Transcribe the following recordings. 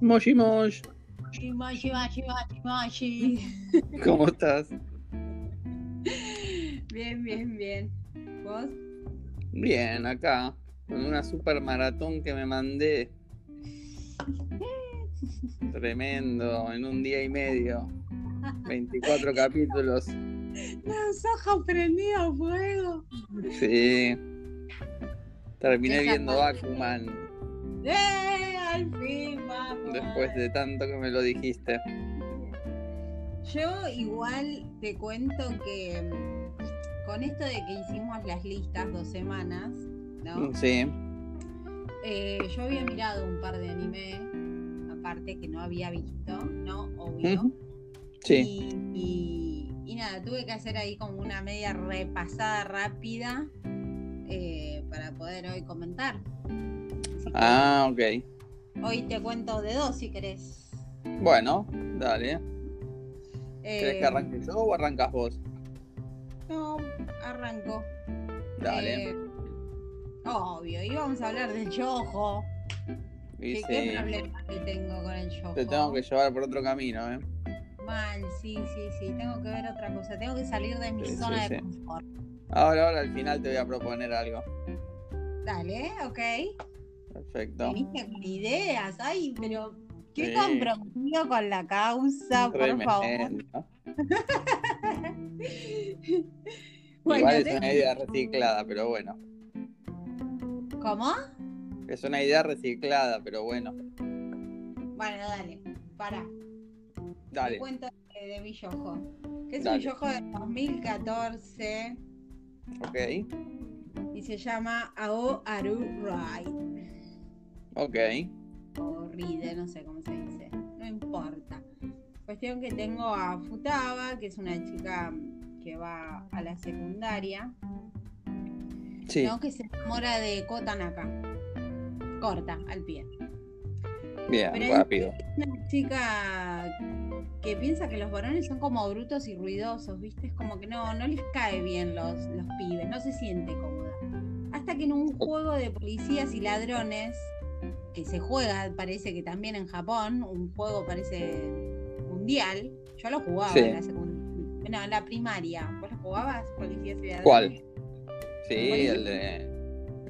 Moshi Mosh. Moshi, moshi, moshi, moshi. ¿Cómo estás? Bien, bien, bien. ¿Vos? Bien, acá. Con una super maratón que me mandé. Tremendo, en un día y medio. 24 capítulos. Los ojos prendidos fuego. Sí. Terminé viendo mal. Bakuman ¡Eh! Al fin, vamos. después de tanto que me lo dijiste. Yo igual te cuento que mm, con esto de que hicimos las listas dos semanas, ¿no? Sí. Eh, yo había mirado un par de anime, aparte que no había visto, ¿no? Obvio. Sí. Y, y- y nada, tuve que hacer ahí como una media repasada rápida eh, para poder hoy comentar. Ah, ok. Hoy te cuento de dos si querés. Bueno, dale. Eh, ¿Querés que arranque yo o arrancas vos? No, arranco. Dale. Eh, obvio, y vamos a hablar del yojo. ¿Qué, qué problema que tengo con el yojo? te tengo que llevar por otro camino, ¿eh? Mal, sí, sí, sí. Tengo que ver otra cosa. Tengo que salir de mi Sí, zona sí, de sí. confort. Ahora, ahora al final te voy a proponer algo. Dale, ok. Perfecto. Viniste con ideas. Ay, pero qué Sí. comprometido con la causa, por favor. Tremendo. Bueno, Igual es te- una idea reciclada, pero bueno. ¿Cómo? Es una idea reciclada, pero bueno. Bueno, dale, para. Te Dale. cuento de, de mi yojo. Que es Dale. un yojo de 2014 Ok. y se llama Ao Aru Rai. Ok. O no sé cómo se dice. No importa. Cuestión que tengo a Futaba, que es una chica que va a la secundaria. Sí. ¿no? Que se enamora de Kotanaka. Corta, al pie. Bien, Pero es rápido. una chica que piensa que los varones son como brutos y ruidosos, ¿viste? Es como que no, no les cae bien los, los pibes, no se siente cómoda. Hasta que en un juego de policías y ladrones, que se juega, parece que también en Japón, un juego parece mundial, yo lo jugaba Sí. en la secundaria. No, en la primaria. ¿Vos lo jugabas? Ladrones. ¿Cuál? Sí, el de.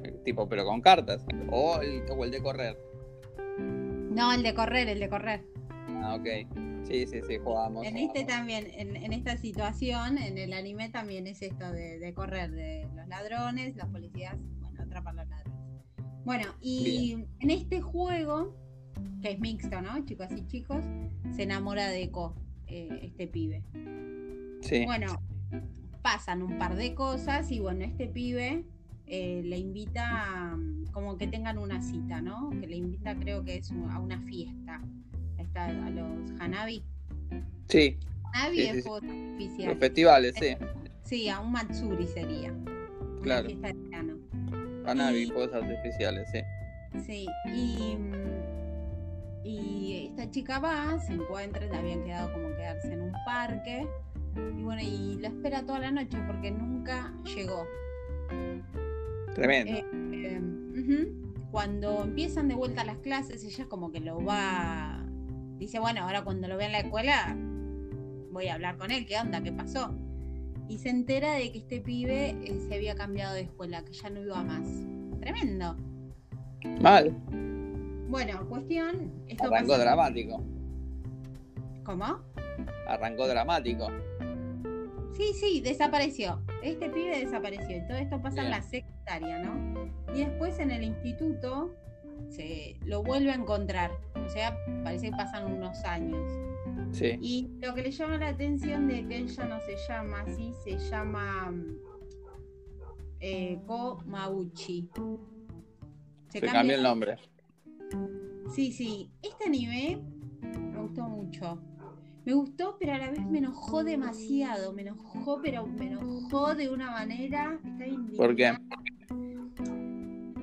el tipo, pero con cartas. O el, o el de correr. No, el de correr, el de correr. Ah, ok. Sí, sí, sí, jugamos. En este también, en, en esta situación, en el anime también es esto de, de correr, de los ladrones, los policías, bueno, atrapar los ladrones. Bueno, y en este juego, que es mixto, ¿no? Chicos y chicos, se enamora de Ko, eh, este pibe. Sí. Bueno, pasan un par de cosas y bueno, este pibe eh, le invita, mm, como que tengan una cita, ¿no? Que le invita, creo que es a una fiesta. Está, a los Hanabi. Sí, Hanabi Sí, es sí, sí. los festivales, sí. Sí, a un Matsuri sería. Una Claro. fiesta de verano. Fuegos artificiales, sí. Sí, y, mm, y esta chica va, se encuentra, le habían quedado como quedarse en un parque. Y bueno, y lo espera toda la noche porque nunca llegó. Tremendo. Eh, eh, ujú. Cuando empiezan de vuelta las clases, ella como que lo va. Dice, bueno, ahora cuando lo vea en la escuela, voy a hablar con él, ¿qué onda? ¿Qué pasó? Y se entera de que este pibe eh, se había cambiado de escuela, que ya no iba más. Tremendo. Mal. Bueno, cuestión. Esto Arrancó pasa- dramático. ¿Cómo? Arrancó dramático. Sí, sí, desapareció. Este pibe desapareció. Y todo esto pasa en la secundaria, ¿no? Y después en el instituto se lo vuelve a encontrar. O sea, parece que pasan unos años. Sí. Y lo que le llama la atención de que ella no se llama así, se llama mm, eh, Ko Mauchi. Se cambió el nombre. Sí, sí. Este anime me gustó mucho. Me gustó, pero a la vez me enojó demasiado. Me enojó, pero me enojó de una manera. Está ¿Por qué?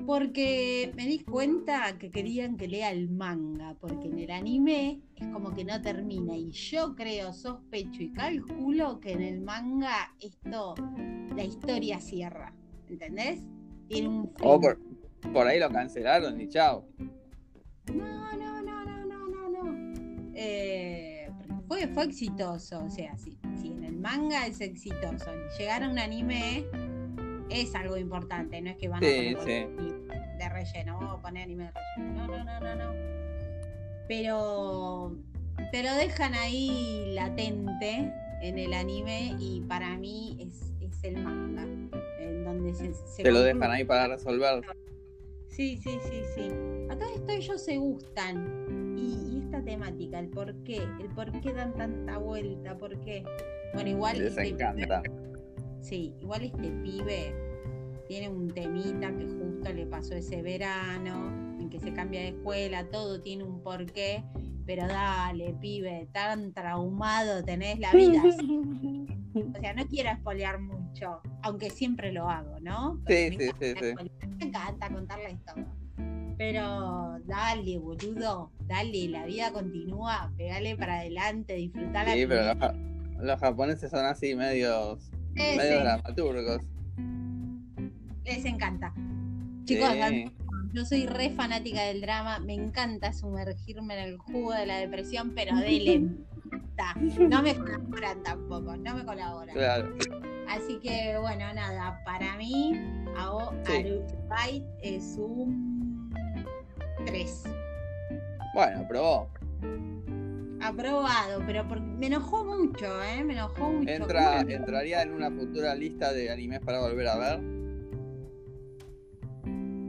Porque me di cuenta que querían que lea el manga, porque en el anime es como que no termina. Y yo creo, sospecho y calculo que en el manga esto, la historia cierra. ¿Entendés? Tiene un fin. O por, por ahí lo cancelaron y chao. No, no, no, no, no, no, Eh, fue, fue exitoso, o sea, si, si en el manga es exitoso, llegar a un anime es algo importante, no es que van a poner sí. de relleno, vamos a poner anime de relleno. No, no, no, no, no. Pero te lo dejan ahí latente en el anime y para mí es, es el manga. En donde se, se Te lo dejan ahí para resolver. Sí, sí, sí, sí. A todo esto ellos se gustan. Y, y esta temática, el por qué, el por qué dan tanta vuelta, por qué. Bueno, igual Les este encanta. Sí, igual este pibe tiene un temita que justo le pasó ese verano, en que se cambia de escuela, todo tiene un porqué, pero dale, pibe, tan traumado tenés la vida. O sea, no quiero espolear mucho, aunque siempre lo hago, ¿no? Sí, Pero sí, me sí, Me encanta contarles todo. Pero dale, boludo, dale, la vida continúa, pegale para adelante, disfrutar la Sí, pero los, los japoneses son así medios, Ese. medios dramaturgos. Les encanta. Chicos, Sí. yo soy re fanática del drama, me encanta sumergirme en el jugo de la depresión, pero de lenta. No me colaboran tampoco, no me colaboran. Claro. Así que bueno, nada, para mí, Ao Sí. Es un 3. Bueno, probó. Aprobado, pero por- me enojó mucho, ¿eh? Me enojó mucho. Entraría en una futura lista de animes para volver a ver.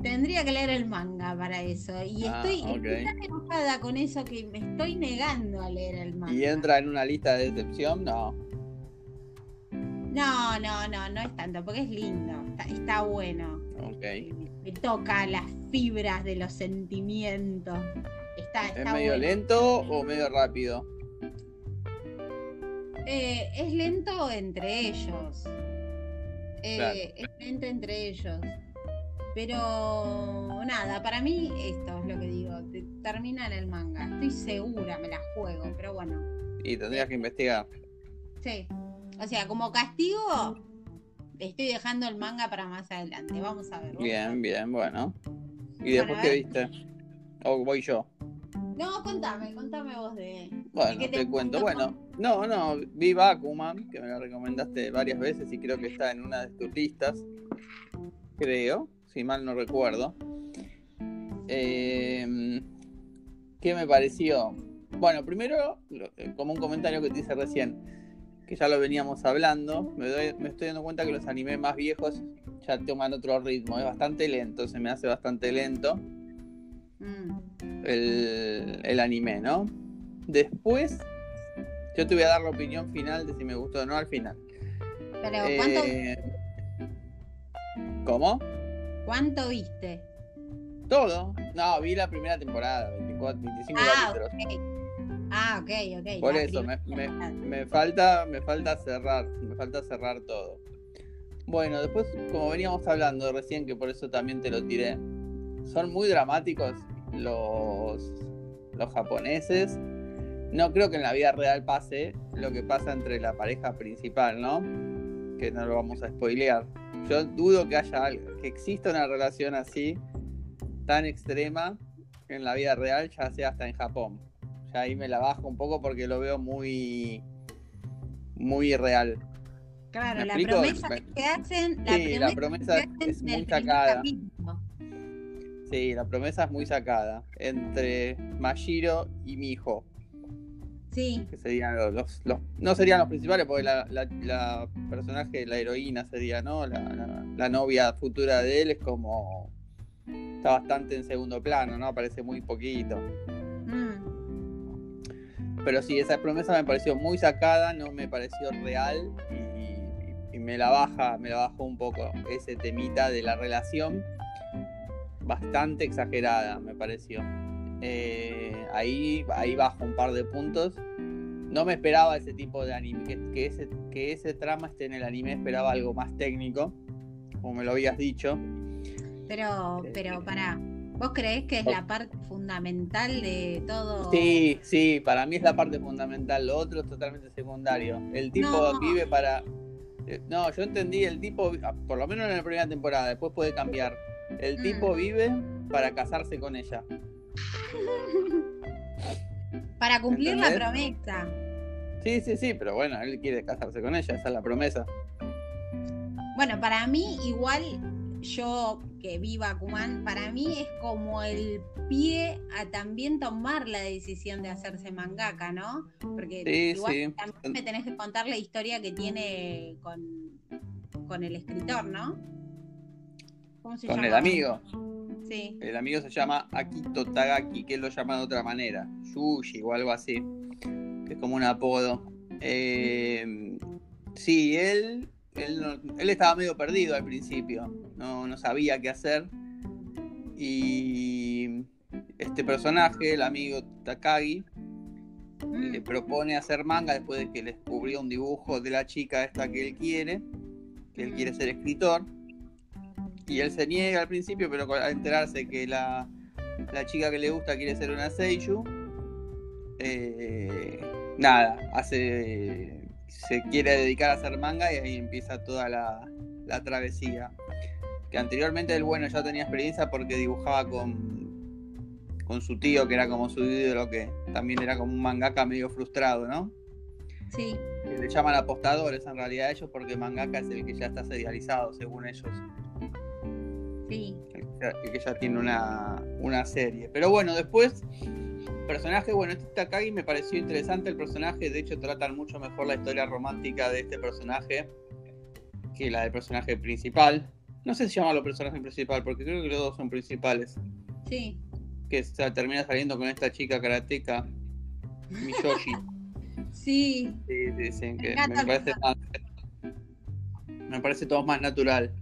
Tendría que leer el manga para eso. Y Ah, estoy, tan enojada con eso que me estoy negando a leer el manga. Y entra en una lista de decepción, no. No, no, no, no es tanto, porque es lindo, está, está bueno. Ok. Me, me toca las fibras de los sentimientos. Está, ¿Es medio bueno. lento o medio rápido? Eh, es lento entre ellos. Eh, Claro. Es lento entre ellos. Pero nada, para mí esto es lo que digo. te- termina en el manga. Estoy segura, me la juego, pero bueno. Y tendrías que investigar. Sí. O sea, como castigo, estoy dejando el manga para más adelante. Vamos a ver. Bien, bien, bueno. ¿Y Bueno, después qué viste? ¿O voy yo? No, contame, contame vos de. Bueno, te te cuento. Bueno, no, no, vi Bakuman, que me lo recomendaste varias veces y creo que está en una de tus listas. Creo, si mal no recuerdo. Eh, ¿Qué me pareció? Bueno, primero, eh, como un comentario que te hice recién, que ya lo veníamos hablando, me, doy- me estoy dando cuenta que los animes más viejos ya toman otro ritmo, es bastante lento, se me hace bastante lento Mm, el, el anime, ¿no? Después, yo te voy a dar la opinión final de si me gustó o no al final. Pero, ¿cuánto, Eh, ¿Cómo? ¿cuánto viste? Todo. No, vi la primera temporada, 24, 25 Ah, capítulos. Ah, ok, ok. Por la eso, me, me- me falta, me falta cerrar, me falta cerrar todo. Bueno, después, como veníamos hablando recién, que por eso también te lo tiré, son muy dramáticos los, los japoneses. No creo que en la vida real pase lo que pasa entre la pareja principal, ¿no? Que no lo vamos a spoilear. Yo dudo que haya algo- que exista una relación así tan extrema en la vida real, ya sea hasta en Japón. Ya ahí me la bajo un poco porque lo veo muy muy irreal. Claro, ¿Me la promesa Me- que hacen, la Sí, promesa, la promesa que hacen es muy sacada. capítulo. Sí, la promesa es muy sacada entre Mashiro y Miho, Sí, que serían los, los- los- no serían los principales porque la, la- la personaje, la heroína sería, ¿no? La, la- la novia futura de él es como está bastante en segundo plano, ¿no? Aparece muy poquito. mm, Pero sí, esa promesa me pareció muy sacada, no me pareció real y, y me la baja, me la bajó un poco ese temita de la relación, bastante exagerada me pareció. Eh, ahí, ahí bajo un par de puntos. No me esperaba ese tipo de anime, que, que ese, que ese trama esté en el anime, esperaba algo más técnico, como me lo habías dicho. pero, Eh, pero pará. ¿Vos creés que es la parte fundamental de todo? Sí, sí, para mí es la parte fundamental, lo otro es totalmente secundario. El tipo No. vive para... eh, No, yo entendí, el tipo, por lo menos en la primera temporada, después puede cambiar. El Mm. tipo vive para casarse con ella. Para cumplir la promesa. Sí, sí, sí, pero bueno, él quiere casarse con ella, esa es la promesa. Bueno, para mí, igual yo que vi Bakuman, para mí es como el pie a también tomar la decisión de hacerse mangaka, ¿no? Porque Sí, igual sí. también me tenés que contar la historia que tiene con, con el escritor, ¿no? ¿Cómo se Con llama? el amigo. Sí. El amigo se llama Akito Tagaki, que él lo llama de otra manera. Yushi o algo así. Que es como un apodo. Eh, sí, él, él, no- él estaba medio perdido al principio. No, no sabía qué hacer. Y este personaje, el amigo Takagi, Mm. le propone hacer manga después de que le descubrió un dibujo de la chica esta que él quiere, que él quiere ser escritor. Y él se niega al principio, pero al enterarse que la, la chica que le gusta quiere ser una Seiyuu, eh, nada, hace se quiere dedicar a hacer manga y ahí empieza toda la, la travesía. Que anteriormente el bueno ya tenía experiencia porque dibujaba con, con su tío, que era como su ídolo, que también era como un mangaka medio frustrado, ¿no? Sí. Le llaman apostadores en realidad a ellos porque mangaka es el que ya está serializado, según ellos. Sí. Que ya, el que ya tiene una, una serie. Pero bueno, después, personaje, bueno, este Takagi me pareció interesante el personaje, de hecho tratan mucho mejor la historia romántica de este personaje que la del personaje principal. No sé si llamarlo personaje principal, porque creo que los dos son principales. Sí. Que se termina saliendo con esta chica karateca, Miyoshi. Sí. Sí, que me el parece más, me parece todo más natural.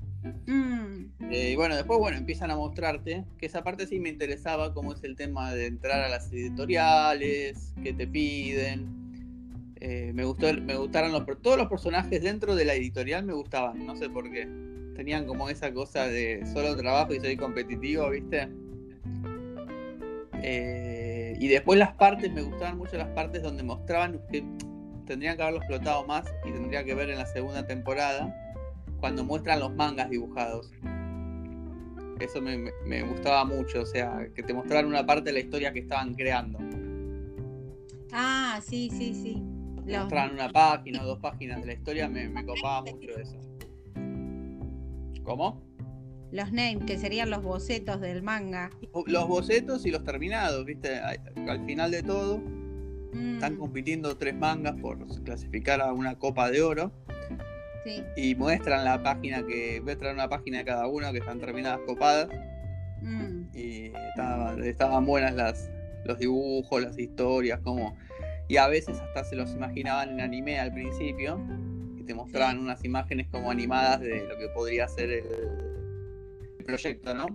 Mm. Eh, y bueno, después bueno, empiezan a mostrarte, que esa parte sí me interesaba, cómo es el tema de entrar a las editoriales, qué te piden. Eh, me gustó, me gustaron los, todos los personajes dentro de la editorial me gustaban, no sé por qué. Tenían como esa cosa de solo trabajo y soy competitivo, ¿viste? Eh, y después las partes, me gustaban mucho las partes donde mostraban que tendrían que haberlo explotado más y tendría que ver en la segunda temporada cuando muestran los mangas dibujados. Eso me, me- me gustaba mucho, o sea, que te mostraran una parte de la historia que estaban creando. Ah, sí, sí, sí. Los- mostraran una página o dos páginas de la historia, me, me copaba mucho eso. ¿Cómo? los names, que serían los bocetos del manga. Los bocetos y los terminados, ¿viste? Al al final de todo, Mm, están compitiendo tres mangas por clasificar a una copa de oro. Sí. y muestran la página que muestran una página de cada uno que están terminadas copadas. Mm, y estaban, estaban buenas las los dibujos las historias como y a veces hasta se los imaginaban en anime al principio y te mostraban unas imágenes como animadas de lo que podría ser el, el proyecto no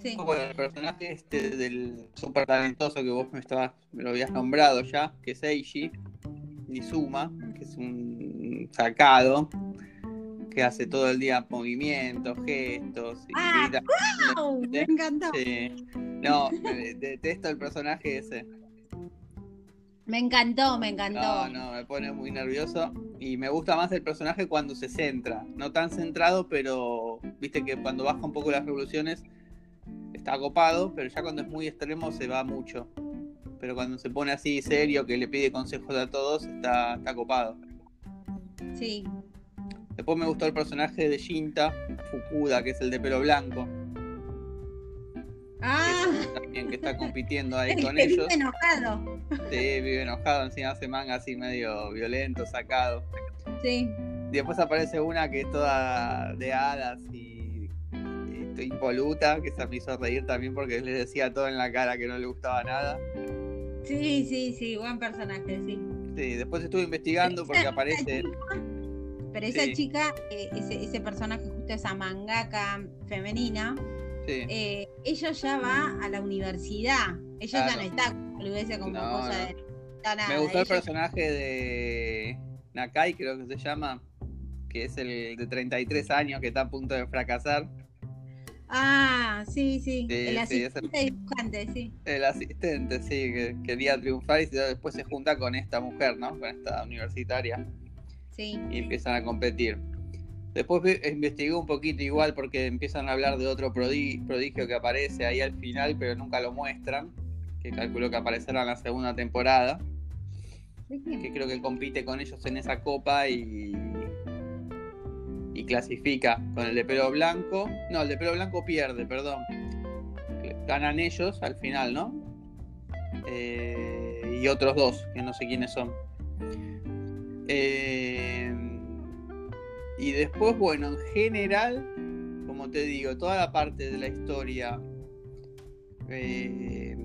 sí. bueno, el personaje este del súper talentoso que vos me estabas me lo habías nombrado ya que es Eiji Nizuma que es un sacado que hace todo el día movimientos, gestos y Ah, grita. ¡Au! Me encantó. Sí. No, detesto el personaje ese. Me encantó, me encantó. No, no, me pone muy nervioso. Y me gusta más el personaje cuando se centra. No tan centrado, pero viste que cuando baja un poco las revoluciones está copado, pero ya cuando es muy extremo se va mucho. Pero cuando se pone así serio, que le pide consejos a todos, está, está copado. Sí. Después me gustó el personaje de Shinta Fukuda, que es el de pelo blanco. Ah, Ese también que está compitiendo ahí el con que ellos. vive enojado. Sí, vive enojado, encima hace manga así medio violento, sacado. Sí. Y después aparece una que es toda de hadas y, y impoluta, que se me hizo reír también porque le decía todo en la cara que no le gustaba nada. Sí, sí, sí, buen personaje, sí. Sí, después estuve investigando porque aparece. Pero esa Sí. chica, eh, ese, ese personaje, justo esa mangaka femenina, Sí, eh, ella ya va a la universidad. Ella ya Claro. no está boludeces, como No, cosa no. de. nada, me gustó el ella- personaje de Nakai, creo que se llama, que es el de 33 años que está a punto de fracasar. Ah, sí, sí. Sí, el sí, asistente dibujante, sí. El asistente, sí, que quería triunfar y después se junta con esta mujer, ¿no? Con esta universitaria Sí. y empiezan a competir. Después investigué un poquito igual porque empiezan a hablar de otro prodi- prodigio que aparece ahí al final, pero nunca lo muestran, que calculo que aparecerá en la segunda temporada. Que creo que compite con ellos en esa copa y. clasifica con el de pelo blanco. No, el de pelo blanco pierde, perdón. Ganan ellos al final, ¿no? Eh, y otros dos, que no sé quiénes son. Eh, y después, bueno, en general, como te digo, toda la parte de la historia eh,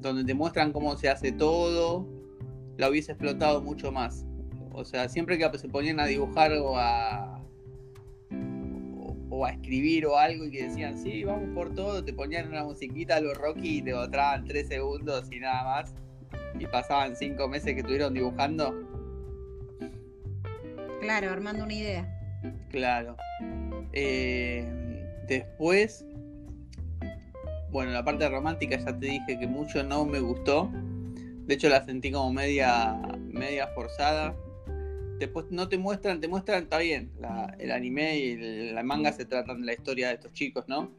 donde te muestran cómo se hace todo, la hubiese explotado mucho más. O sea, siempre que se ponían a dibujar o a, o, a escribir o algo y que decían, sí, vamos por todo, te ponían una musiquita a los Rocky y te mostraban tres segundos y nada más. Y pasaban cinco meses que estuvieron dibujando. Claro, armando una idea. Claro. Eh, después, bueno, la parte romántica ya te dije que mucho no me gustó. De hecho, la sentí como media, media forzada. Después no te muestran, te muestran, está bien, la- el anime y el, la manga se tratan de la historia de estos chicos, ¿no?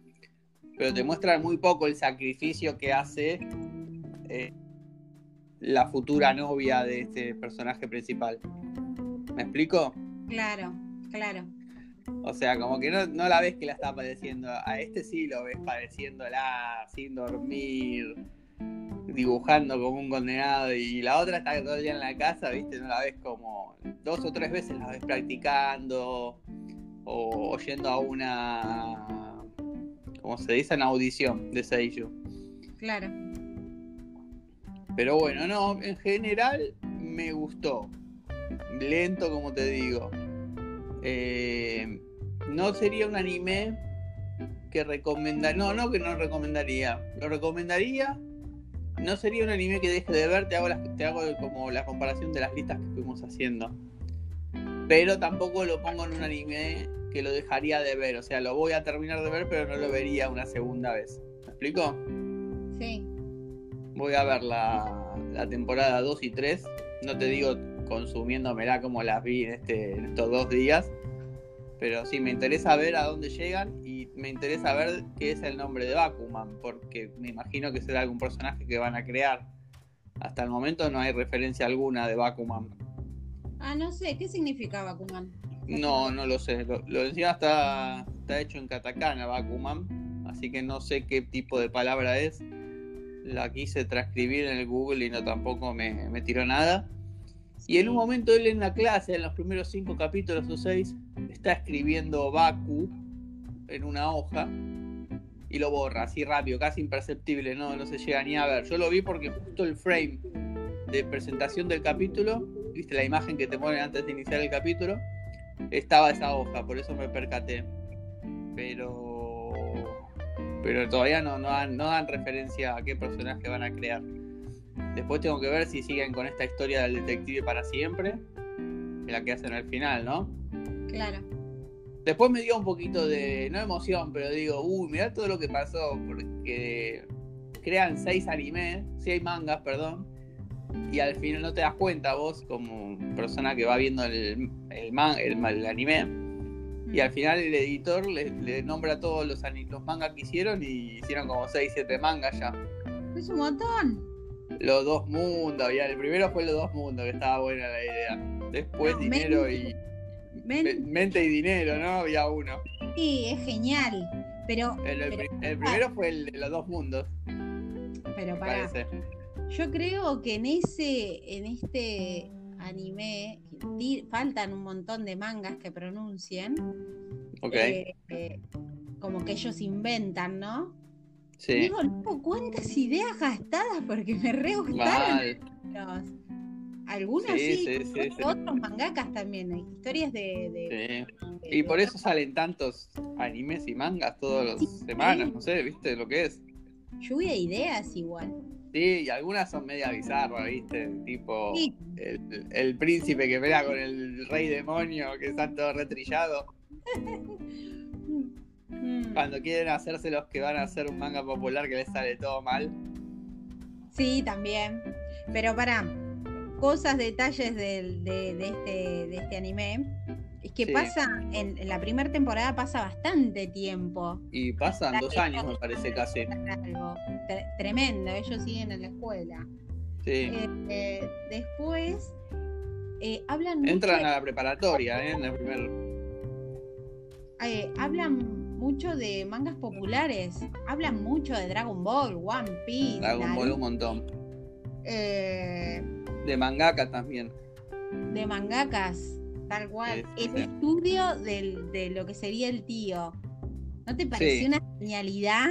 Pero te muestran muy poco el sacrificio que hace eh, la futura novia de este personaje principal. ¿Me explico? Claro, claro. O sea, como que no, no la ves que la está padeciendo. A este sí lo ves padeciéndola, sin dormir, dibujando como un condenado. Y la otra está todo el día en la casa, ¿viste? No la ves como. Dos o tres veces la ves practicando o oyendo a una. ¿Cómo se dice? Una audición de Seiyuu. Claro. Pero bueno, no, en general me gustó. Lento, como te digo. Eh, no sería un anime que recomendaría. No, no que no recomendaría. Lo recomendaría. No sería un anime que deje de ver. Te hago, las- te hago como la comparación de las listas que fuimos haciendo. Pero tampoco lo pongo en un anime que lo dejaría de ver. O sea, lo voy a terminar de ver, pero no lo vería una segunda vez. ¿Me explico? Sí. Voy a ver la, la temporada 2 y 3. No te digo consumiéndomela como las vi en, este, en estos dos días. Pero sí, me interesa ver a dónde llegan y me interesa ver qué es el nombre de Bakuman. Porque me imagino que será algún personaje que van a crear. Hasta el momento no hay referencia alguna de Bakuman. Ah, no sé, ¿qué significa Bakuman? No, no lo sé. Lo, lo encima está, está hecho en katakana, Bakuman. Así que no sé qué tipo de palabra es. La quise transcribir en el Google y no tampoco me, me tiró nada. Y en un momento él en la clase, en los primeros cinco capítulos o seis, está escribiendo Baku en una hoja y lo borra así rápido, casi imperceptible, no, no se llega ni a ver. Yo lo vi porque justo el frame de presentación del capítulo, viste la imagen que te ponen antes de iniciar el capítulo, estaba esa hoja, por eso me percaté. Pero pero todavía no, no, dan, no dan referencia a qué personaje van a crear. Después tengo que ver si siguen con esta historia del detective para siempre, la que hacen al final, ¿no? Claro. Después me dio un poquito de, no emoción, pero digo, uy, mirá todo lo que pasó, porque crean seis animes, seis mangas, perdón, y al final no te das cuenta vos, como persona que va viendo el, el, man- el, el anime, y al final el editor le, le nombra todos los, los mangas que hicieron y hicieron como 6, 7 mangas ya. Es un montón. Los dos mundos, ya el primero fue los dos mundos, que estaba buena la idea. Después No, dinero mente- y... Mente y dinero, ¿no? Había uno. sí, es genial. Pero, El, pero, primero fue el de los dos mundos, pero me pará. parece. Yo creo que en ese, en este anime faltan un montón de mangas que pronuncien. Ok, eh, eh, como que ellos inventan, ¿no? sí. Digo, loco, cuántas ideas gastadas porque me re gustaron los- Algunos Sí, otros mangakas también, hay historias de, de- Y por eso salen tantos animes y mangas todas las semanas, no sé, ¿viste lo que es? lluvia de ideas igual. Sí, y algunas son media bizarras, ¿viste? Tipo Sí. el, el príncipe que pelea con el rey demonio, que está todo retrillado. Cuando quieren hacerse los que van a hacer un manga popular que les sale todo mal. Sí, también. Pero para cosas, detalles de, de este, de este anime. Es que Sí. pasa, en, en la primera temporada pasa bastante tiempo. Y pasan La dos años, me parece casi. Algo tremendo, ellos siguen en la escuela. Sí. Eh, eh, después eh, hablan Entran de- a la preparatoria, ¿eh? En el primer. eh, hablan mucho de mangas populares, hablan mucho de Dragon Ball, One Piece, Dragon Ball un montón. De mangaka también. de mangakas, tal cual. El estudio del- de lo que sería el tío. ¿No te pareció Sí. una genialidad?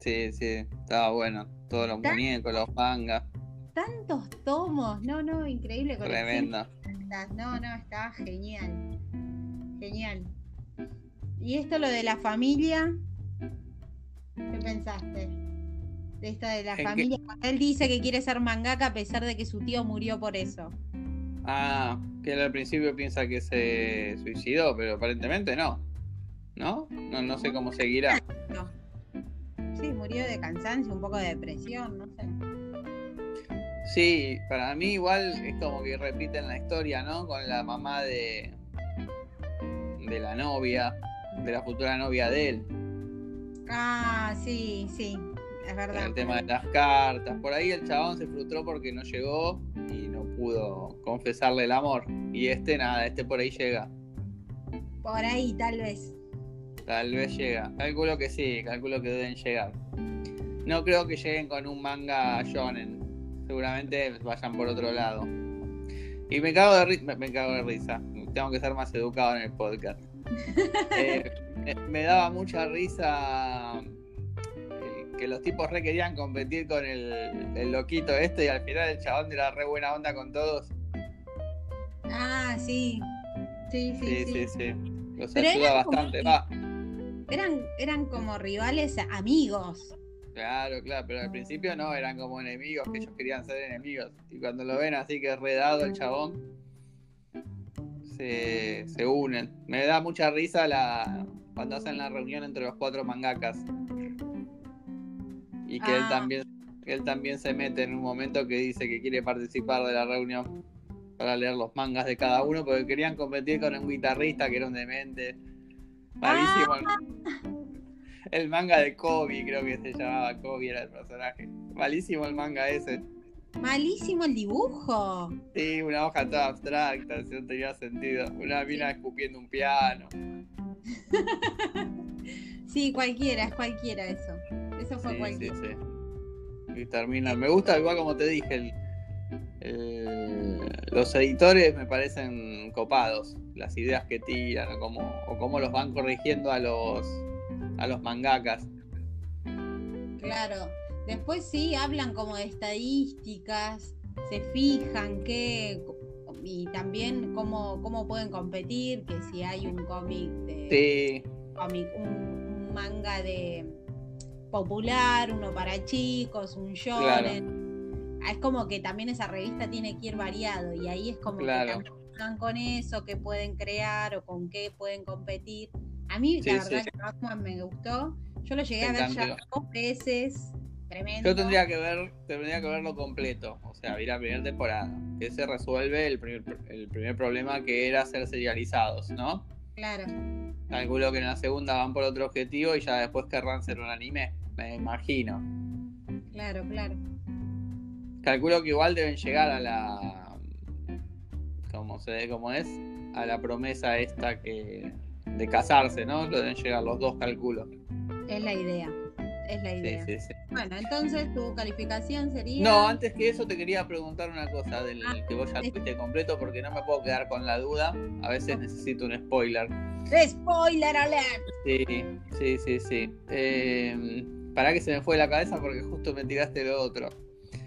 Sí, sí, estaba bueno. Todos los ¿Tan? muñecos, los mangas. Tantos tomos, no, no, increíble. Tremendo. No, no, estaba genial. Genial. ¿Y esto lo de la familia? ¿Qué pensaste? De esto de la ¿En qué? familia. Cuando Él dice que quiere ser mangaka a pesar de que su tío murió por eso. Ah, que él al principio piensa que se suicidó, pero aparentemente no. ¿No? No, no sé cómo seguirá. No. Sí, murió de cansancio, un poco de depresión, no sé. Sí, para mí igual es como que repiten la historia, ¿no? Con la mamá de, de la novia, de la futura novia de él. Ah, sí, sí, es verdad. el tema de las cartas. Por ahí el chabón se frustró porque no llegó y pudo confesarle el amor. Y este nada, este por ahí llega. Por ahí, tal vez. Tal vez llega. Calculo que sí, calculo que deben llegar. No creo que lleguen con un manga shonen. Seguramente vayan por otro lado. Y me cago de, ri- me, me cago de risa. Tengo que ser más educado en el podcast. Eh, me, daba mucha risa que los tipos re querían competir con el, el loquito este y al final el chabón era re buena onda con todos. Ah, sí. Sí, sí, Sí, sí. sí, sí. Los Pero ayuda como bastante. Va. Eran, eran como rivales amigos. Claro, claro, pero al principio no, eran como enemigos, que ellos querían ser enemigos. Y cuando lo ven así que redado el chabón, se, se unen. Me da mucha risa la cuando hacen la reunión entre los cuatro mangakas. Y que él Ah. también, que él también se mete en un momento que dice que quiere participar de la reunión para leer los mangas de cada uno, porque querían competir con un guitarrista que era un demente. Malísimo. El manga de Kobe, creo que se llamaba Kobe, era el personaje. Malísimo el manga ese. Malísimo el dibujo. Sí, una hoja toda abstracta, si no tenía sentido. Una mina escupiendo un piano. Sí, cualquiera, es cualquiera eso. Eso fue Sí, sí, cualquiera. sí. Y termina. Me gusta, igual como te dije, el- el- los editores me parecen copados. Las ideas que tiran, o cómo, o cómo los van corrigiendo a los, a los mangakas. Claro. Después sí hablan como de estadísticas, se fijan que y también cómo, cómo pueden competir, que si hay un cómic de Sí, cómic, un, un manga de popular, uno para chicos, un shonen. Ah, Es como que también esa revista tiene que ir variado y ahí es como Claro. que juegan con eso, qué pueden crear o con qué pueden competir. A mí Sí, la verdad sí. que Batman me gustó. Yo lo llegué a ver ya dos veces. Tremendo. Yo tendría que ver, tendría que verlo completo, o sea, a la primera temporada, que se resuelve el primer, el primer problema que era ser serializados, ¿no? Claro. Calculo que en la segunda van por otro objetivo y ya después querrán ser un anime, me imagino. Claro, claro. Calculo que igual deben llegar a la, como se ve cómo es, a la promesa esta que de casarse, ¿no? Lo deben llegar los dos, calculo. Es la idea. Es la Sí, idea. sí, sí. Bueno, entonces tu calificación sería. No, antes que eso te quería preguntar una cosa del Ah, que vos ya sí. tuviste completo porque no me puedo quedar con la duda. A veces necesito un spoiler. Spoiler alert. Sí, sí, sí, sí. Eh, para que se me fue la cabeza porque justo me tiraste lo otro.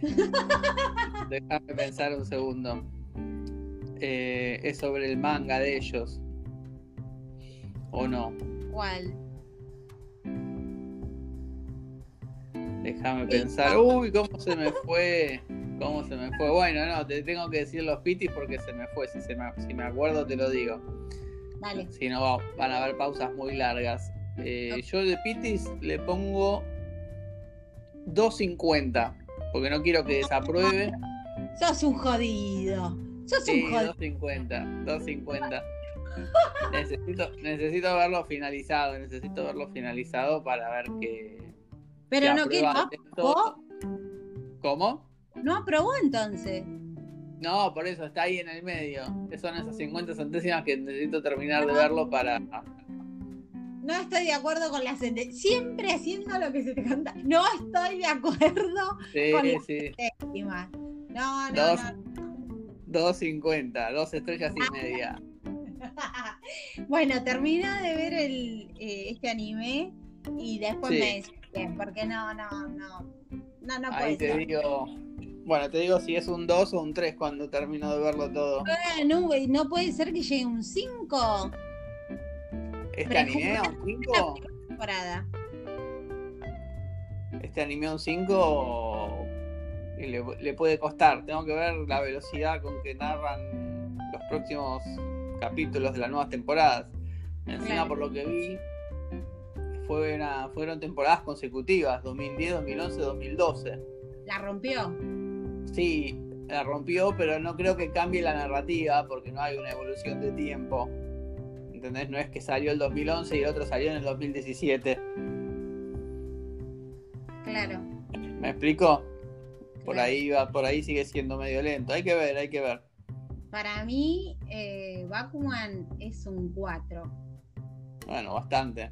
Déjame pensar un segundo. Eh, es sobre el manga de ellos. ¿O no? ¿Cuál? Déjame pensar. Uy, cómo se me fue. ¿Cómo se me fue? Bueno, no, te tengo que decir los pitis porque se me fue. Si, se me, si me acuerdo, te lo digo. Vale. Si no, va- van a haber pausas muy largas. Eh, yo de pitis le pongo 2.50. Porque no quiero que desapruebe. Sos un jodido. Sos Sí, un jodido. 2.50. 2.50. necesito, necesito verlo finalizado, necesito verlo finalizado para ver que. Pero que no, esto. aprobó. ¿Cómo? No aprobó entonces. No, por eso está ahí en el medio. Son esas 50 centésimas que necesito terminar de verlo para. No estoy de acuerdo con la sentencia. Siempre haciendo lo que se te canta. No estoy de acuerdo Sí, Con la- sí. décimas. No, no, Dos. no. 2.50, dos estrellas y media. bueno, termina de ver el, eh, este anime y después Sí. me decís bien, porque no, no, no. No, no puede Ahí te ser. digo. Bueno, te digo si es un 2 o un 3 cuando termino de verlo todo. Ah, no, no puede ser que llegue un 5 ¿Este anime a un 5? temporada. Este anime a un 5 le, le puede costar. Tengo que ver la velocidad con que narran los próximos capítulos de las nuevas temporadas. Encima, Claro. por lo que vi, fue una- fueron temporadas consecutivas: 2010, 2011, 2012. La rompió. Sí, la rompió, pero no creo que cambie la narrativa porque no hay una evolución de tiempo. ¿Entendés? No es que salió el 2011 y el otro salió en el 2017. Claro. ¿Me explico? Por Claro. ahí va, por ahí sigue siendo medio lento. Hay que ver, hay que ver. Para mí, eh, Bakuman es un 4. Bueno, bastante.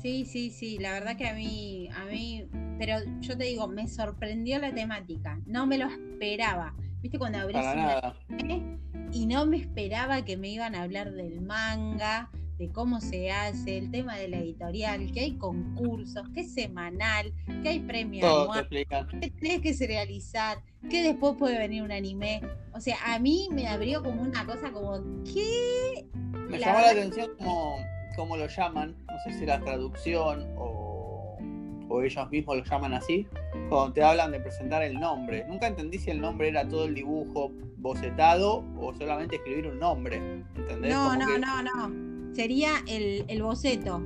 Sí, sí, sí, la verdad que a mí, a mí, pero yo te digo, me sorprendió la temática, no me lo esperaba. ¿Viste cuando abrís una y no me esperaba que me iban a hablar del manga, de cómo se hace, el tema de la editorial, que hay concursos, que es semanal, que hay premio Todo te anual, que tenés que serializar, que después puede venir un anime. O sea, a mí me abrió como una cosa como, ¿qué? Me La llamó la atención cómo, cómo lo llaman. No sé si la traducción o, o ellos mismos lo llaman así. Cuando te hablan de presentar el nombre. Nunca entendí si el nombre era todo el dibujo bocetado o solamente escribir un nombre. ¿Entendés? No, Como no, que- no, no. Sería el, el boceto.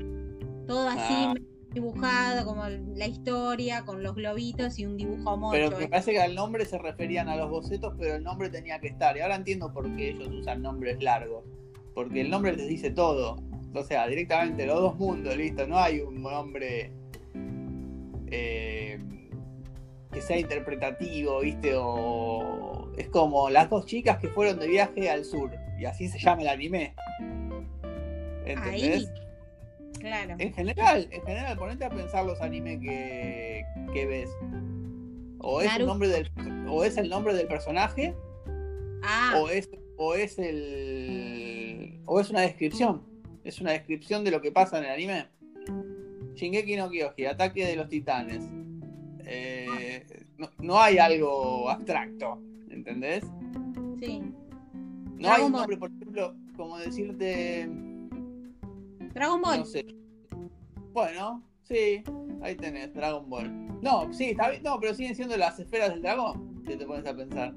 Todo así Ah. dibujado, como la historia, con los globitos y un dibujo mocho. Pero me parece que al nombre se referían a los bocetos, pero el nombre tenía que estar. Y ahora entiendo por qué ellos usan nombres largos. Porque el nombre les dice todo. O sea, directamente los dos mundos, listo. No hay un nombre eh, que sea interpretativo, ¿viste? O es como las dos chicas que fueron de viaje al sur. Y así se llama el anime. ¿Entendés? Claro. En general, en general, ponete a pensar los animes que, que ves. O es, el nombre del, o es el nombre del personaje, Ah, o es, o es el. o es una descripción. Es una descripción de lo que pasa en el anime. Shingeki no Kyoji, ataque de los titanes. Eh, no, no hay algo abstracto, ¿entendés? sí. No hay Dragon un Ball. nombre, por ejemplo, como decirte. Dragon Ball. No sé. Bueno, sí, ahí tenés, Dragon Ball. No, sí, está bien, no, pero siguen siendo las esferas del dragón, si te pones a pensar.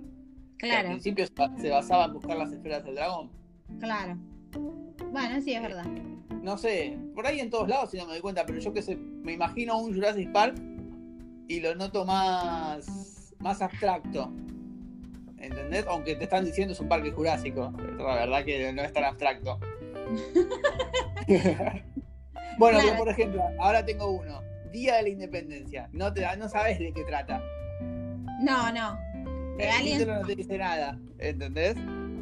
Que al claro, principio se basaba en buscar las esferas del dragón. claro. Bueno, sí, es verdad. No sé, por ahí en todos lados si no me doy cuenta, pero yo que sé, me imagino un Jurassic Park y lo noto más, más abstracto. ¿Entendés? Aunque te están diciendo es un parque jurásico. Pero la verdad que no es tan abstracto. bueno, Claro. por ejemplo, ahora tengo uno. Día de la Independencia. No, te, no sabes de qué trata. No, no. De El título no te dice nada. ¿Entendés?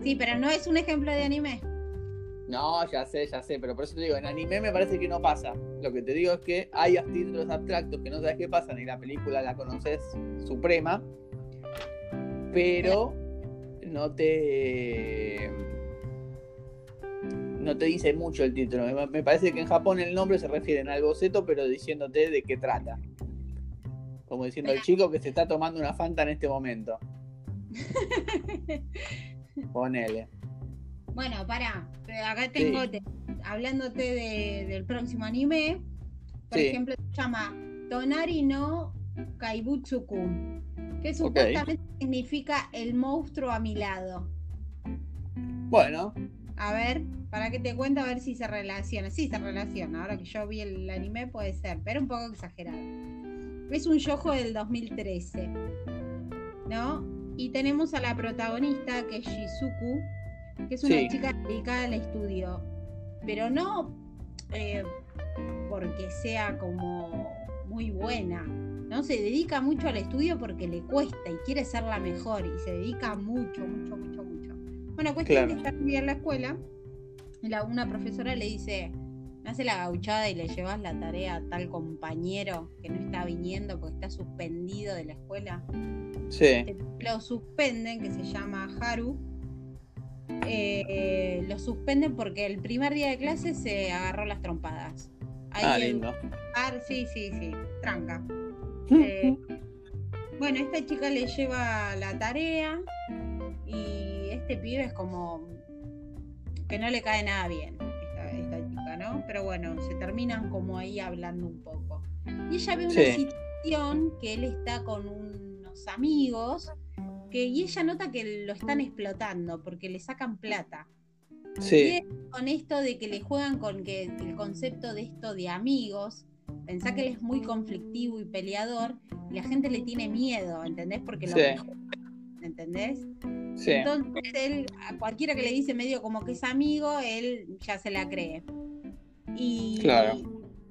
sí, pero no es un ejemplo de anime. No, ya sé, ya sé, pero por eso te digo, en anime me parece que no pasa. Lo que te digo es que hay títulos abstractos que no sabes qué pasan y la película la conoces suprema, pero no te no te dice mucho el título. Me, me parece que en Japón el nombre se refiere al boceto, pero diciéndote de qué trata. Como diciendo el chico que se está tomando una Fanta en este momento. Ponele. Bueno, pará. Acá tengo, Sí. te- hablándote de- del próximo anime, por Sí. ejemplo, se llama Tonari no Kaibutsuku, que supuestamente significa el monstruo a mi lado. Bueno, A ver, para que te cuento a ver si se relaciona. Sí, se relaciona. Ahora que yo vi el anime puede ser, pero un poco exagerado. Es un yojo del 2013, ¿no? Y tenemos a la protagonista, que es Shizuku, que es una Sí. chica dedicada al estudio, pero no eh, porque sea como muy buena, ¿no? Se dedica mucho al estudio porque le cuesta y quiere ser la mejor y se dedica mucho, mucho, mucho, mucho. Bueno, cuestión Claro. que está un día en la escuela y la, una profesora le dice, me hace la gauchada y le llevas la tarea a tal compañero que no está viniendo porque está suspendido de la escuela Sí, lo suspenden, que se llama Haru. Eh, lo suspenden porque el primer día de clase se agarró las trompadas. Ahí ah, el- lindo. ah, sí, sí, sí, tranca. Eh, bueno, esta chica le lleva la tarea y este pibe es como que no le cae nada bien, esta, esta chica, ¿no? Pero bueno, se terminan como ahí hablando un poco. Y ella ve una Sí. situación que él está con unos amigos que, y ella nota que lo están explotando porque le sacan plata. Sí, con esto de que le juegan con que el concepto de esto de amigos, pensá que él es muy conflictivo y peleador, y la gente le tiene miedo, ¿entendés? Porque lo Sí. ¿entendés? sí, Entonces él, a cualquiera que le dice medio como que es amigo, él ya se la cree. Y, Claro.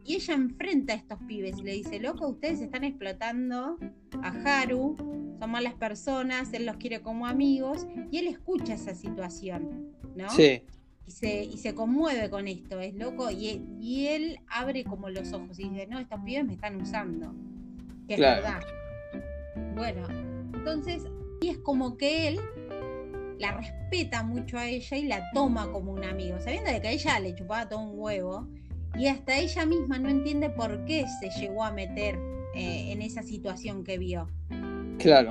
y ella enfrenta a estos pibes y le dice, loco, ustedes están explotando a Haru, son malas personas, él los quiere como amigos, y él escucha esa situación, ¿no? sí, y se, y se conmueve con esto, es loco, y, y él abre como los ojos y dice, no, estos pibes me están usando, que es Claro. verdad. Bueno, entonces, y es como que él la respeta mucho a ella y la toma como un amigo, sabiendo de que a ella le chupaba todo un huevo, y hasta ella misma no entiende por qué se llegó a meter eh, en esa situación que vio, claro,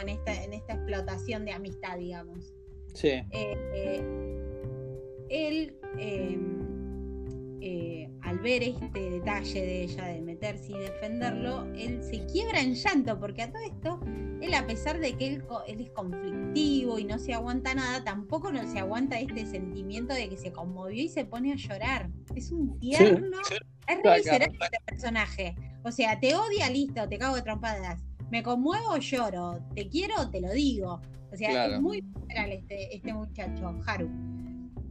en esta, en esta explotación de amistad, digamos. sí, Eh, eh, él, eh, al ver este detalle de ella de meterse y defenderlo, él se quiebra en llanto, porque a todo esto, él a pesar de que él, es conflictivo y no se aguanta nada, tampoco no se aguanta este sentimiento de que se conmovió y se pone a llorar. Es un tierno, es re este personaje. O sea, te odia, listo, te cago de trompadas. Me conmuevo, lloro. Te quiero, te lo digo. O sea, Claro. es muy miserable este, este muchacho, Haru.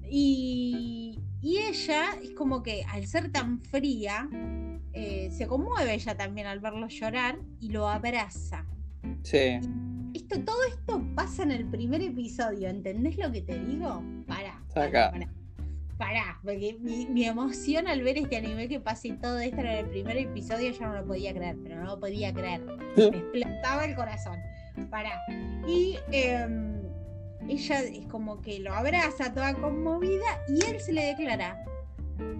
Y, y ella es como que al ser tan fría, eh, se conmueve ella también al verlo llorar y lo abraza. sí, Esto, todo esto pasa en el primer episodio, ¿entendés lo que te digo? Pará, Saca. pará, pará. Pará, porque mi, mi emoción al ver este anime que pase todo esto en el primer episodio yo no lo podía creer, pero no lo podía creer. Me explotaba el corazón. Pará. Y em, ella es como que lo abraza toda conmovida y él se le declara.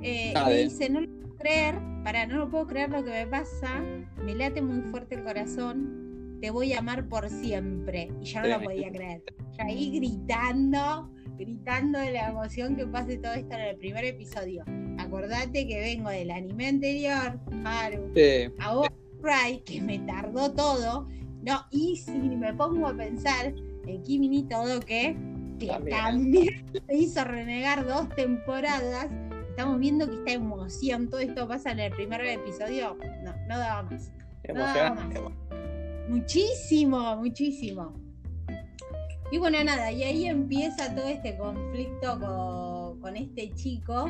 Eh, Ah, le dice, no lo puedo creer, pará, no lo puedo creer lo que me pasa, me late muy fuerte el corazón, te voy a amar por siempre. Y yo no lo podía creer. Yo ahí gritando, gritando de la emoción que pase todo esto en el primer episodio. Acordate que vengo del anime anterior, Haru, sí, a vos, Cry, que me tardó todo. No, y si me pongo a pensar en Kimi ni todo que, que También. también me hizo renegar dos temporadas. Estamos viendo que esta emoción, todo esto pasa en el primer episodio. No, no daba más. emocionante. Muchísimo, muchísimo. Y bueno, nada, y ahí empieza todo este conflicto con, con este chico,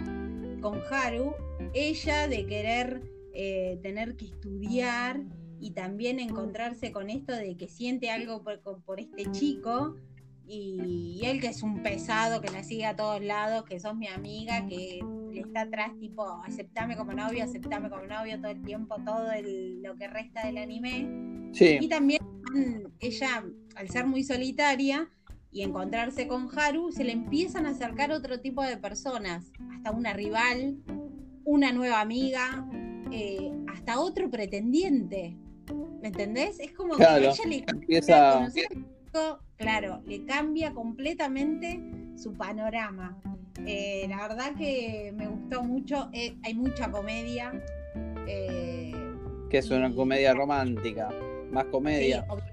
con Haru, ella de querer eh, tener que estudiar y también encontrarse con esto de que siente algo por, por este chico y, y él que es un pesado, que la sigue a todos lados, que sos mi amiga, que le está atrás tipo, aceptame como novio, aceptame como novio todo el tiempo, todo el- lo que resta del anime. Y Sí, también mm, ella, al ser muy solitaria y encontrarse con Haru, se le empiezan a acercar otro tipo de personas, hasta una rival, una nueva amiga, eh, hasta otro pretendiente. ¿Me entendés? Es como que Claro, ella le cambia empieza, conocer claro, le cambia completamente su panorama. Eh, la verdad que me gustó mucho, eh, hay mucha comedia. que es una comedia romántica, más Sí, comedia. obvio,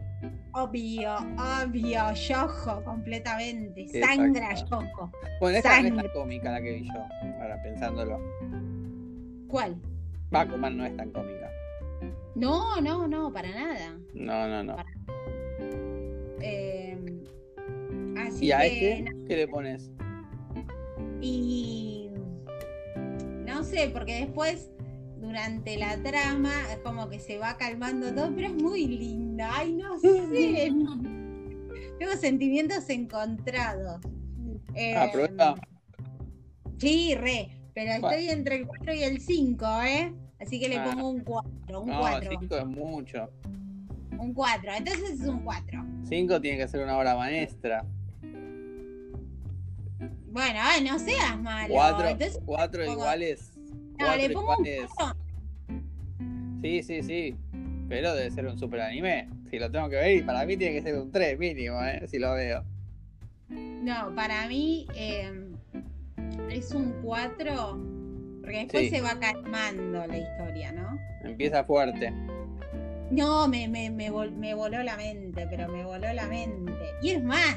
obvio, obvio, Yojo, completamente. Sangra. Yojo. Bueno, esta no es tan cómica la que vi yo, ahora pensándolo. ¿Cuál? Bakuman no es tan cómica. No, no, no, para nada. No, no, no. Eh, Así ¿Y a que, este qué le pones? Y no sé, porque después, durante la trama, es como que se va calmando todo, pero es muy linda. Ay, no sé. Tengo sentimientos encontrados. Eh, ¿Aprueba? Sí, re. Pero Bueno. estoy entre el 4 y el 5, ¿eh? Así que le Ah. pongo un 4, un No, 4, 5 es mucho. un 4. Entonces es un 4. 5 tiene que ser una obra maestra. Bueno, ay, no seas malo. 4 Entonces, cuatro pongo- iguales. No, cuatro le pongo un iguales. 4. Sí, sí, sí. Pero debe ser un super anime. Si lo tengo que ver, y para mí tiene que ser un 3 mínimo, ¿eh? Si lo veo. No, para mí eh, es un 4, porque después Sí. se va calmando la historia, ¿no? Empieza fuerte. No, me, me, me, vol- me voló la mente, pero me voló la mente. Y es más,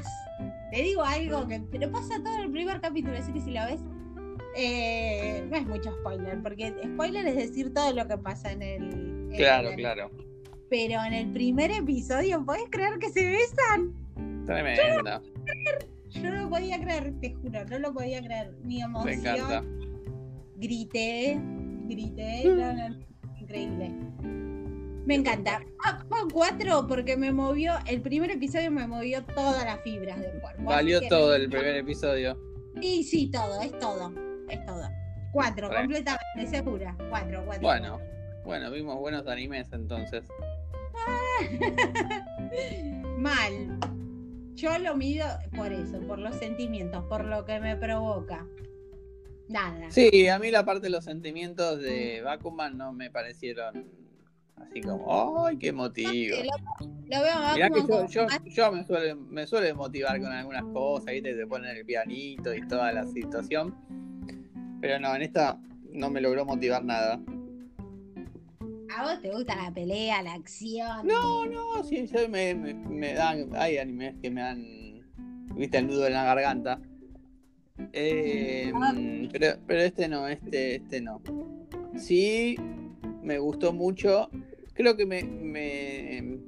te digo algo que pero pasa todo el primer capítulo, así que si lo ves, eh, no es mucho spoiler, porque spoiler es decir todo lo que pasa en el... en Claro, el- claro. Pero en el primer episodio, ¿podés creer que se besan? Tremendo. Yo no lo podía creer, te juro, no lo podía creer. Mi Me emoción. encanta. grité, grité, no, no, increíble. Me encanta. Ah, Fue un 4 porque me movió, el primer episodio me movió todas las fibras del cuerpo. Valió todo me- el primer episodio. Sí, sí, todo, es todo, es todo. 4, Re. completamente segura. 4, 4. Bueno, bueno, vimos buenos animes entonces. Mal. Yo lo mido por eso, por los sentimientos, por lo que me provoca. Nada. Sí, a mí la parte de los sentimientos de Bakuman no me parecieron así como, ¡ay, qué emotivo! Sí, lo, lo veo a Mirá que yo, yo me, suele, me suele motivar con algunas cosas, ¿viste? Te ponen el pianito y toda la situación. Pero no, en esta no me logró motivar nada. ¿A vos te gusta la pelea, la acción? No, no, sí, yo me, me, me dan, hay animes que me dan, viste, el nudo en la garganta. Eh, pero, pero este no, este, este no. Sí, me gustó mucho. Creo que me, me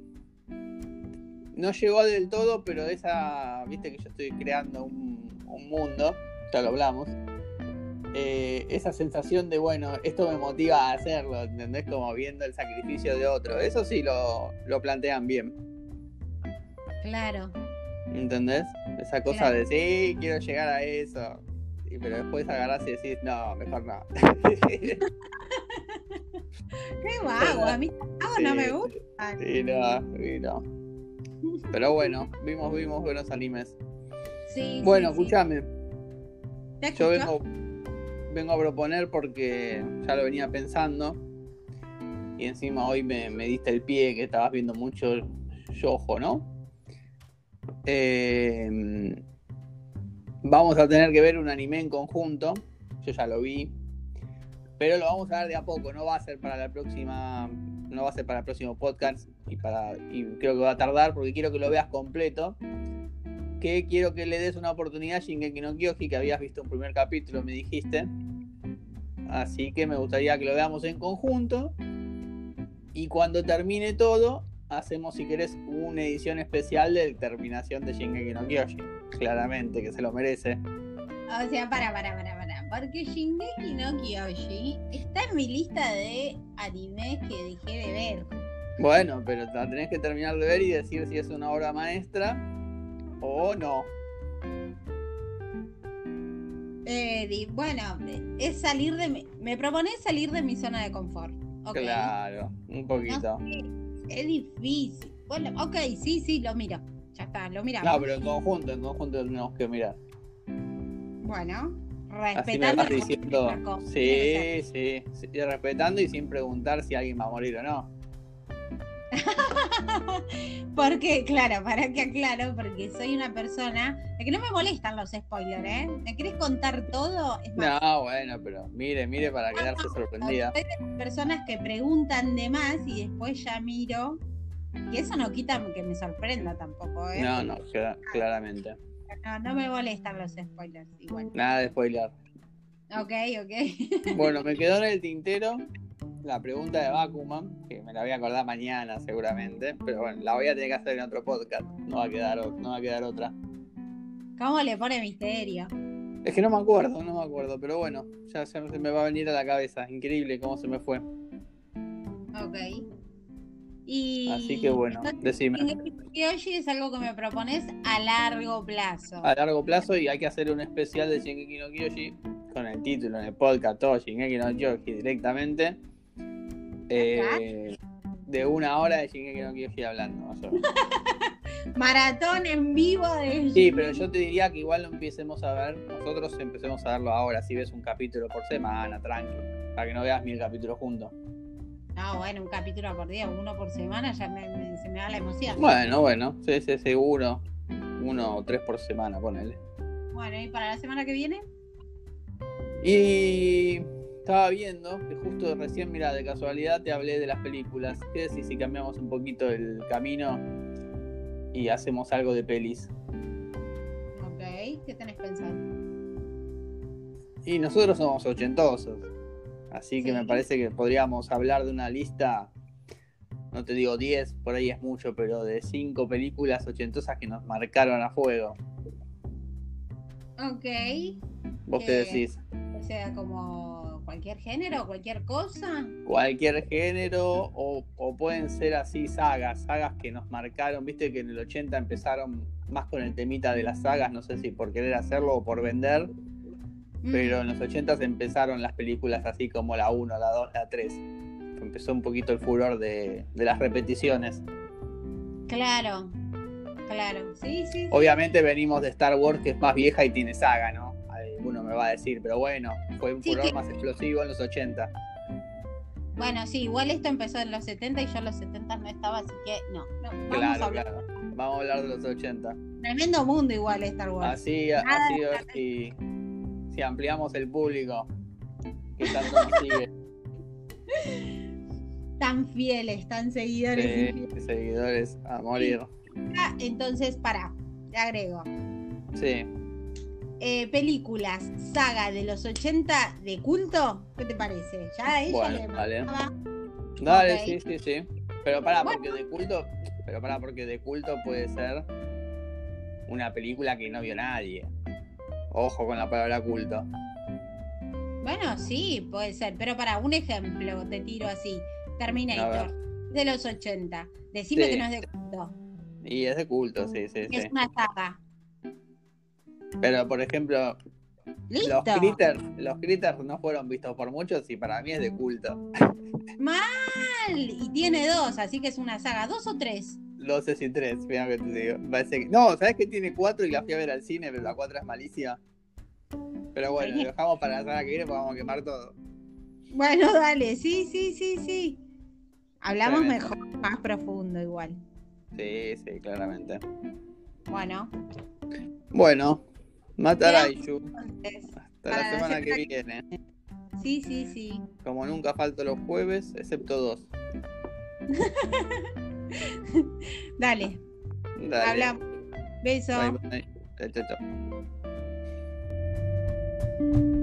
no llegó del todo, pero esa, viste que yo estoy creando un, un mundo, ya lo hablamos. Eh, esa sensación de, bueno, esto me motiva a hacerlo, ¿entendés? Como viendo el sacrificio de otro. Eso sí lo, lo plantean bien, Claro. ¿entendés? Esa cosa Claro. de, sí, quiero llegar a eso. Y, pero después agarrás y decís, no, mejor no. Qué vago, a mí vago no Sí, me sí. gusta. Sí, no, sí, no. Pero bueno, vimos, vimos buenos animes. Sí, Bueno, sí, sí. escúchame, ¿Te yo vengo, vengo a proponer porque ya lo venía pensando. Y encima hoy me, me diste el pie que estabas viendo mucho Yojo, ¿no? Eh, vamos a tener que ver un anime en conjunto. Yo ya lo vi. Pero lo vamos a ver de a poco, no va a ser para la próxima. No va a ser para el próximo podcast. Y para. Y creo que va a tardar porque quiero que lo veas completo. Que quiero que le des una oportunidad a Shingeki no Kyoji, que habías visto un primer capítulo, me dijiste. Así que me gustaría que lo veamos en conjunto. Y cuando termine todo, hacemos, si querés, una edición especial de terminación de Shingeki no Kyoji. Claramente, que se lo merece. O sea, para, para, para, para. Porque Shingeki no Kyoshi está en mi lista de animes que dejé de ver. Bueno, pero la tenés que terminar de ver y decir si es una obra maestra o no. Eh, bueno, es salir de mi, me propone salir de mi zona de confort. ¿ok? Claro, un poquito. No sé, es difícil. Bueno, ok, sí, sí, lo miro. Ya está, lo miramos. No, pero en conjunto, en conjunto tenemos que mirar. Bueno, Así me respetando vas diciendo. Sí, sí, sí, respetando y sin preguntar si alguien va a morir o no. Porque, claro, para que aclaro, porque soy una persona de que no me molestan los spoilers, ¿eh? ¿Me querés contar todo? Es más, No, bueno, pero mire, mire para quedarse sorprendida. las personas que preguntan de más y después ya miro. Y eso no quita que me sorprenda tampoco, ¿eh? No, no, cla- claramente. No, no me molestan los spoilers, igual. Nada de spoiler. Ok, ok. Bueno, me quedó en el tintero la pregunta de Bakuman, que me la voy a acordar mañana seguramente, pero bueno, la voy a tener que hacer en otro podcast. No va a quedar, no va a quedar otra. ¿Cómo le pone misterio? Es que no me acuerdo, no me acuerdo, pero bueno, ya, ya se me va a venir a la cabeza. Increíble cómo se me fue. Ok. Y Así que bueno, decime. Kyoshi es algo que me propones a largo plazo. A largo plazo y hay que hacer un especial de Shingeki no Kyoshi con el título en el podcast todo Shingeki no Kyoshi directamente. Eh, de una hora de Shingeki no Kyoshi hablando. más o menos. Maratón en vivo de Sí, pero yo te diría que igual lo empecemos a ver, nosotros empecemos a verlo ahora, si ves un capítulo por semana, tranqui, para que no veas mil capítulos juntos. No, bueno, un capítulo por día, uno por semana, ya me- me- se me da la emoción. Bueno, bueno, sí, sí, seguro. Uno o tres por semana, ponele. Bueno, ¿y para la semana que viene? Y estaba viendo que justo recién, mira, de casualidad te hablé de las películas. ¿Qué decís si cambiamos un poquito el camino y hacemos algo de pelis? Ok, ¿qué tenés pensado? Y nosotros somos ochentosos. Así que me parece que podríamos hablar de una lista, no te digo 10, por ahí es mucho, pero de 5 películas ochentosas que nos marcaron a fuego. Ok, ¿Vos qué Eh, decís? o sea, como cualquier género, cualquier cosa. Cualquier género o, o pueden ser así sagas, sagas que nos marcaron, viste que en el 80 empezaron más con el temita de las sagas, no sé si por querer hacerlo o por vender, pero en los 80 empezaron las películas así como la 1, la 2, la 3. Empezó un poquito el furor de, de las repeticiones. Claro, claro, sí, sí. sí. Obviamente venimos de Star Wars, que es más vieja y tiene saga, ¿no? Alguno me va a decir, pero bueno, fue un Sí, furor que- más explosivo en los 80. Bueno, sí, igual esto empezó en los 70 y yo en los 70 no estaba, así que no. no vamos a Claro, hablar. claro. Vamos a hablar de los 80. Tremendo mundo igual Star Wars. Así, Nada así a ver si, ampliamos el público que tanto nos sigue. Tan fieles, tan seguidores. y Sí, fieles. seguidores a morir. Ah, Entonces, para, te agrego. Sí. Eh, películas, saga de los 80 de culto, ¿qué te parece? Ya ella Bueno, le dale. sí, sí, sí. Pero pará, Bueno. porque de culto, pero pará, porque de culto puede ser una película que no vio nadie. Ojo con la palabra culto. Bueno, sí, puede ser, pero para un ejemplo, te tiro así. Terminator, de los 80. Decime Sí. que no es de culto. Y es de culto, sí, sí. Es una saga. Pero por ejemplo, Listo. los critters, los critters no fueron vistos por muchos y para mí es de culto. Mal. Y tiene dos, así que es una saga. ¿Dos o tres? 12 y 3, mira que te digo. Parece que... No, ¿sabes que tiene 4 y la fui a ver al cine, pero la 4 es malicia? Pero bueno, lo dejamos para la semana que viene porque vamos a quemar todo. Bueno, dale, sí, sí, sí, sí. Hablamos mejor, más profundo igual. Sí, sí, claramente. Bueno, Bueno, entonces, Hasta la la semana que semana que- viene. sí, sí, sí. Como nunca falto los jueves, excepto dos. Dale, Dale. hablamos. Beso. Bye, bye. Chao, chao, chao.